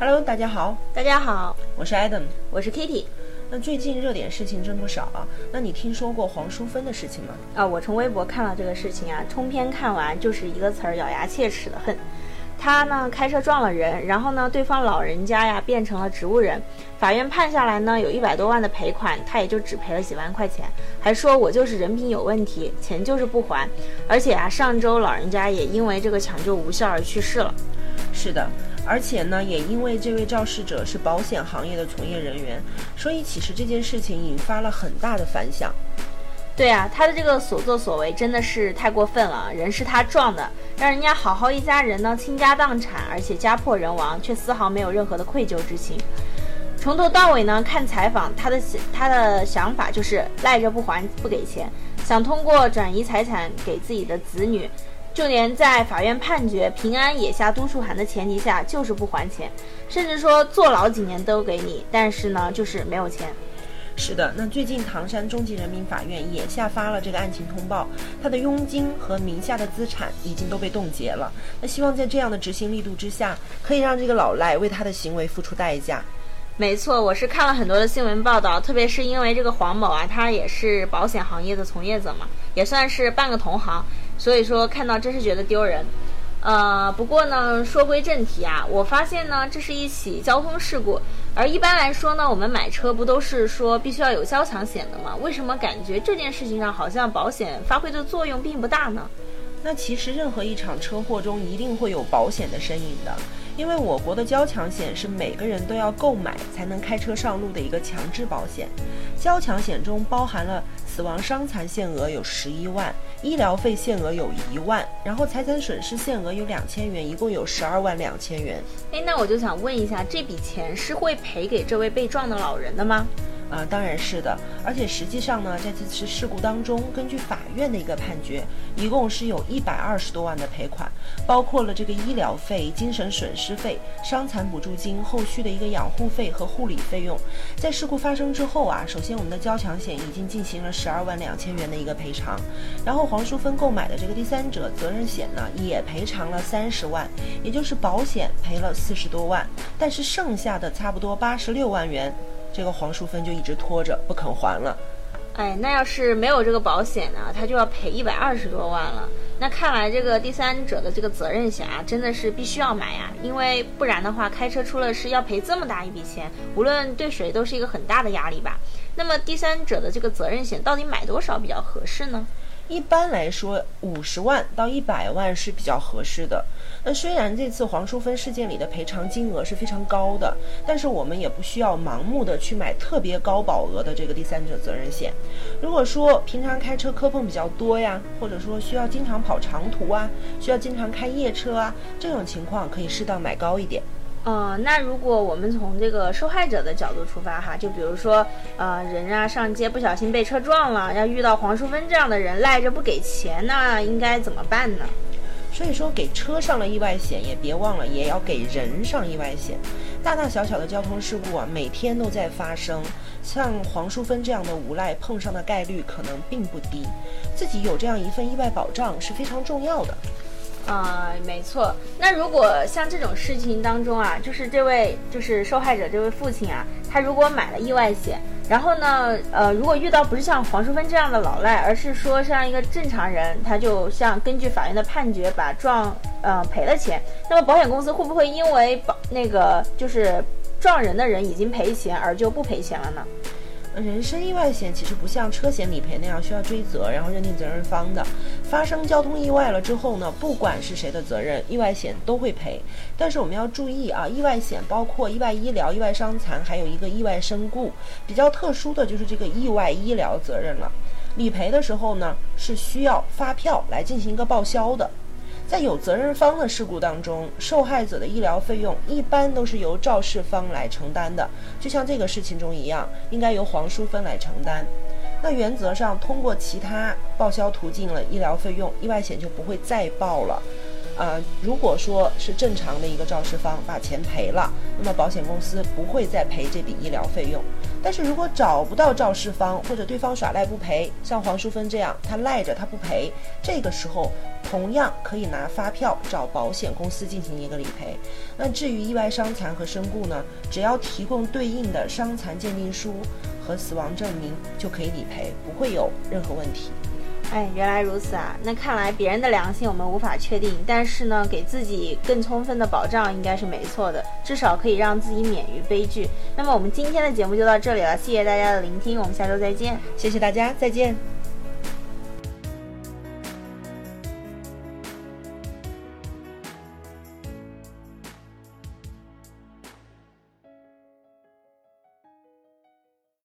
Hello，大家好，大家好，我是 Adam，我是 Kitty。那最近热点事情真不少啊。那你听说过黄淑芬的事情吗？啊，我从微博看到这个事情啊，通篇看完就是一个词儿，咬牙切齿的恨。他呢开车撞了人，然后呢对方老人家呀变成了植物人，法院判下来呢有一百多万的赔款，他也就只赔了几万块钱，还说我就是人品有问题，钱就是不还。而且啊上周老人家也因为这个抢救无效而去世了。是的。而且呢，也因为这位肇事者是保险行业的从业人员，所以其实这件事情引发了很大的反响。对啊，他的这个所作所为真的是太过分了。人是他撞的，让人家好好一家人呢倾家荡产，而且家破人亡，却丝毫没有任何的愧疚之情。从头到尾呢，看采访，他的他的想法就是赖着不还不给钱，想通过转移财产给自己的子女。就连在法院判决平安也下督促函的前提下，就是不还钱，甚至说坐牢几年都给你，但是呢，就是没有钱。是的，那最近唐山中级人民法院也下发了这个案情通报，他的佣金和名下的资产已经都被冻结了。那希望在这样的执行力度之下，可以让这个老赖为他的行为付出代价。没错，我是看了很多的新闻报道，特别是因为这个黄某啊，他也是保险行业的从业者嘛，也算是半个同行，所以说看到真是觉得丢人。呃，不过呢，说归正题啊，我发现呢，这是一起交通事故，而一般来说呢，我们买车不都是说必须要有交强险的吗？为什么感觉这件事情上好像保险发挥的作用并不大呢？那其实任何一场车祸中一定会有保险的身影的。因为我国的交强险是每个人都要购买才能开车上路的一个强制保险，交强险中包含了死亡伤残限额有十一万，医疗费限额有一万，然后财产损失限额有两千元，一共有十二万两千元。哎，那我就想问一下，这笔钱是会赔给这位被撞的老人的吗？啊，当然是的，而且实际上呢，在这次事故当中，根据法院的一个判决，一共是有一百二十多万的赔款，包括了这个医疗费、精神损失费、伤残补助金、后续的一个养护费和护理费用。在事故发生之后啊，首先我们的交强险已经进行了十二万两千元的一个赔偿，然后黄淑芬购买的这个第三者责任险呢，也赔偿了三十万，也就是保险赔了四十多万，但是剩下的差不多八十六万元。这个黄淑芬就一直拖着不肯还了，哎，那要是没有这个保险呢，他就要赔一百二十多万了。那看来这个第三者的这个责任险啊，真的是必须要买呀，因为不然的话，开车出了事要赔这么大一笔钱，无论对谁都是一个很大的压力吧。那么第三者的这个责任险到底买多少比较合适呢？一般来说，五十万到一百万是比较合适的。那虽然这次黄淑芬事件里的赔偿金额是非常高的，但是我们也不需要盲目的去买特别高保额的这个第三者责任险。如果说平常开车磕碰比较多呀，或者说需要经常跑长途啊，需要经常开夜车啊，这种情况可以适当买高一点。呃，那如果我们从这个受害者的角度出发哈，就比如说，呃，人啊上街不小心被车撞了，要遇到黄淑芬这样的人赖着不给钱，那应该怎么办呢？所以说，给车上了意外险，也别忘了也要给人上意外险。大大小小的交通事故啊，每天都在发生，像黄淑芬这样的无赖碰上的概率可能并不低，自己有这样一份意外保障是非常重要的。啊，没错。那如果像这种事情当中啊，就是这位就是受害者这位父亲啊，他如果买了意外险，然后呢，呃，如果遇到不是像黄淑芬这样的老赖，而是说像一个正常人，他就像根据法院的判决把撞呃赔了钱，那么保险公司会不会因为保那个就是撞人的人已经赔钱而就不赔钱了呢？人身意外险其实不像车险理赔那样需要追责，然后认定责任方的。发生交通意外了之后呢，不管是谁的责任，意外险都会赔。但是我们要注意啊，意外险包括意外医疗、意外伤残，还有一个意外身故。比较特殊的就是这个意外医疗责任了。理赔的时候呢，是需要发票来进行一个报销的。在有责任方的事故当中，受害者的医疗费用一般都是由肇事方来承担的，就像这个事情中一样，应该由黄淑芬来承担。那原则上，通过其他报销途径了医疗费用，意外险就不会再报了。呃，如果说是正常的一个肇事方把钱赔了，那么保险公司不会再赔这笔医疗费用。但是如果找不到肇事方，或者对方耍赖不赔，像黄淑芬这样，他赖着他不赔，这个时候同样可以拿发票找保险公司进行一个理赔。那至于意外伤残和身故呢，只要提供对应的伤残鉴定书和死亡证明就可以理赔，不会有任何问题。哎，原来如此啊！那看来别人的良心我们无法确定，但是呢，给自己更充分的保障应该是没错的，至少可以让自己免于悲剧。那么我们今天的节目就到这里了，谢谢大家的聆听，我们下周再见。谢谢大家，再见。